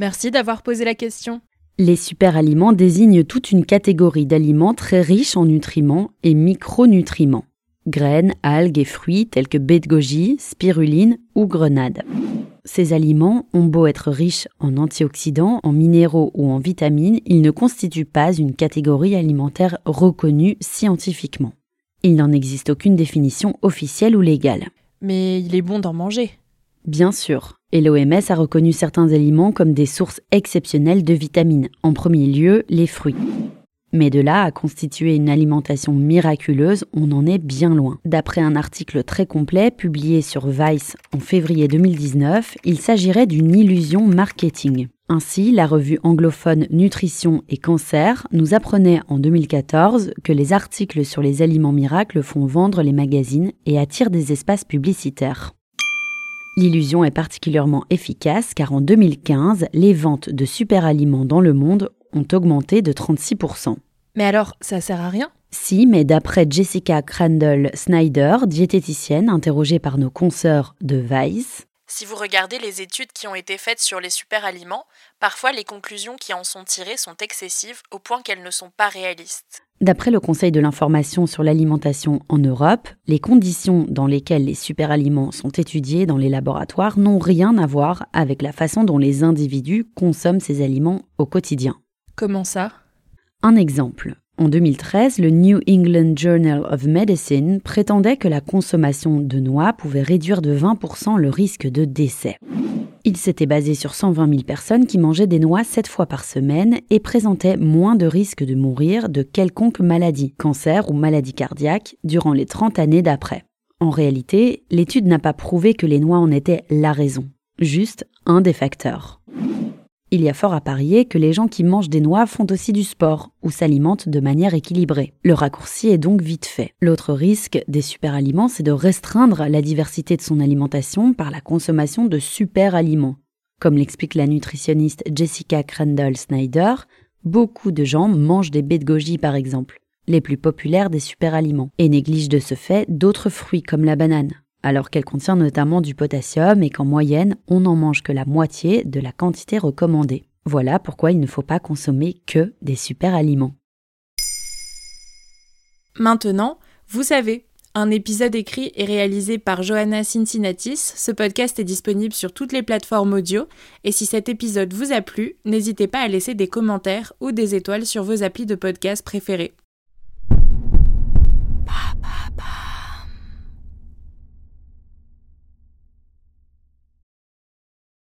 Merci d'avoir posé la question. Les superaliments désignent toute une catégorie d'aliments très riches en nutriments et micronutriments. Graines, algues et fruits tels que baie de goji, spiruline ou grenade. Ces aliments ont beau être riches en antioxydants, en minéraux ou en vitamines, ils ne constituent pas une catégorie alimentaire reconnue scientifiquement. Il n'en existe aucune définition officielle ou légale. Mais il est bon d'en manger. Bien sûr, et l'OMS a reconnu certains aliments comme des sources exceptionnelles de vitamines, en premier lieu les fruits. Mais de là à constituer une alimentation miraculeuse, on en est bien loin. D'après un article très complet publié sur Vice en février 2019, il s'agirait d'une illusion marketing. Ainsi, la revue anglophone Nutrition et Cancer nous apprenait en 2014 que les articles sur les aliments miracles font vendre les magazines et attirent des espaces publicitaires. L'illusion est particulièrement efficace car en 2015, les ventes de superaliments dans le monde ont augmenté de 36%. Mais alors, ça sert à rien? Si, mais d'après Jessica Crandall Snyder, diététicienne interrogée par nos consoeurs de Vice, Si vous regardez les études qui ont été faites sur les superaliments, parfois les conclusions qui en sont tirées sont excessives au point qu'elles ne sont pas réalistes. D'après le Conseil de l'information sur l'alimentation en Europe, les conditions dans lesquelles les superaliments sont étudiés dans les laboratoires n'ont rien à voir avec la façon dont les individus consomment ces aliments au quotidien. Comment ça? Un exemple. En 2013, le New England Journal of Medicine prétendait que la consommation de noix pouvait réduire de 20% le risque de décès. Il s'était basé sur 120 000 personnes qui mangeaient des noix 7 fois par semaine et présentaient moins de risques de mourir de quelconque maladie, cancer ou maladie cardiaque, durant les 30 années d'après. En réalité, l'étude n'a pas prouvé que les noix en étaient la raison, juste un des facteurs. Il y a fort à parier que les gens qui mangent des noix font aussi du sport ou s'alimentent de manière équilibrée. Le raccourci est donc vite fait. L'autre risque des superaliments, c'est de restreindre la diversité de son alimentation par la consommation de superaliments. Comme l'explique la nutritionniste Jessica Crandall Snyder, beaucoup de gens mangent des baies de goji par exemple, les plus populaires des superaliments, et négligent de ce fait d'autres fruits comme la banane alors qu'elle contient notamment du potassium et qu'en moyenne, on n'en mange que la moitié de la quantité recommandée. Voilà pourquoi il ne faut pas consommer que des super-aliments. Maintenant, vous savez, un épisode écrit et réalisé par Johanna Cincinnatis. Ce podcast est disponible sur toutes les plateformes audio. Et si cet épisode vous a plu, n'hésitez pas à laisser des commentaires ou des étoiles sur vos applis de podcast préférés.